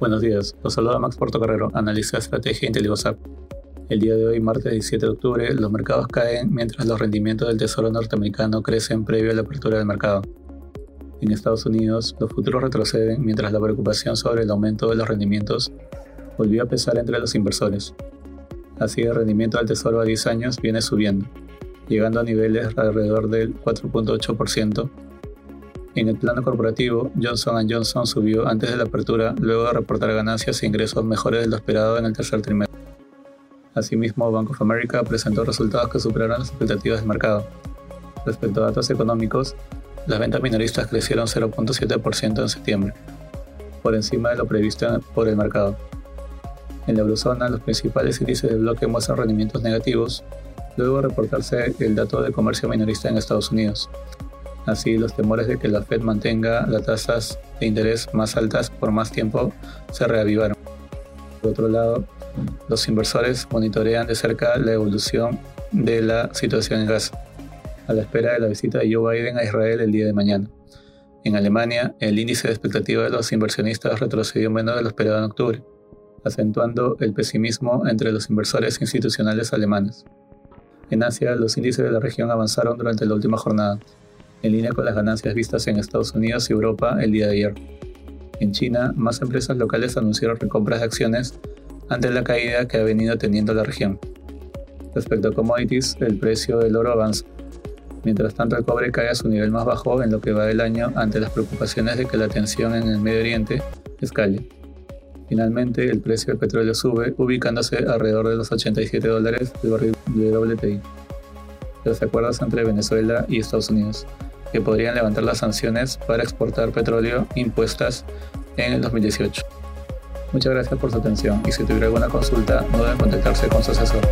Buenos días, los saluda Max Portocarrero, analista de estrategia IntelliGoSap. El día de hoy, martes 17 de octubre, los mercados caen mientras los rendimientos del Tesoro norteamericano crecen previo a la apertura del mercado. En Estados Unidos, los futuros retroceden mientras la preocupación sobre el aumento de los rendimientos volvió a pesar entre los inversores. Así, el rendimiento del Tesoro a 10 años viene subiendo, llegando a niveles alrededor del 4.8%. En el plano corporativo, Johnson Johnson subió antes de la apertura luego de reportar ganancias e ingresos mejores de lo esperado en el tercer trimestre. Asimismo, Bank of America presentó resultados que superaron las expectativas del mercado. Respecto a datos económicos, las ventas minoristas crecieron 0.7% en septiembre, por encima de lo previsto por el mercado. En la eurozona, los principales índices de bloque muestran rendimientos negativos, luego de reportarse el dato de comercio minorista en Estados Unidos. Así, los temores de que la Fed mantenga las tasas de interés más altas por más tiempo se reavivaron. Por otro lado, los inversores monitorean de cerca la evolución de la situación en Gaza, a la espera de la visita de Joe Biden a Israel el día de mañana. En Alemania, el índice de expectativa de los inversionistas retrocedió menos de lo esperado en octubre, acentuando el pesimismo entre los inversores institucionales alemanes. En Asia, los índices de la región avanzaron durante la última jornada, en línea con las ganancias vistas en Estados Unidos y Europa el día de ayer. En China, más empresas locales anunciaron recompras de acciones ante la caída que ha venido teniendo la región. Respecto a commodities, el precio del oro avanza. Mientras tanto, el cobre cae a su nivel más bajo en lo que va del año ante las preocupaciones de que la tensión en el Medio Oriente escale. Finalmente, el precio del petróleo sube, ubicándose alrededor de los 87 dólares del barril de WTI. Los acuerdos entre Venezuela y Estados Unidos, que podrían levantar las sanciones para exportar petróleo impuestas en el 2018. Muchas gracias por su atención y si tuviera alguna consulta no deben contactarse con su asesor.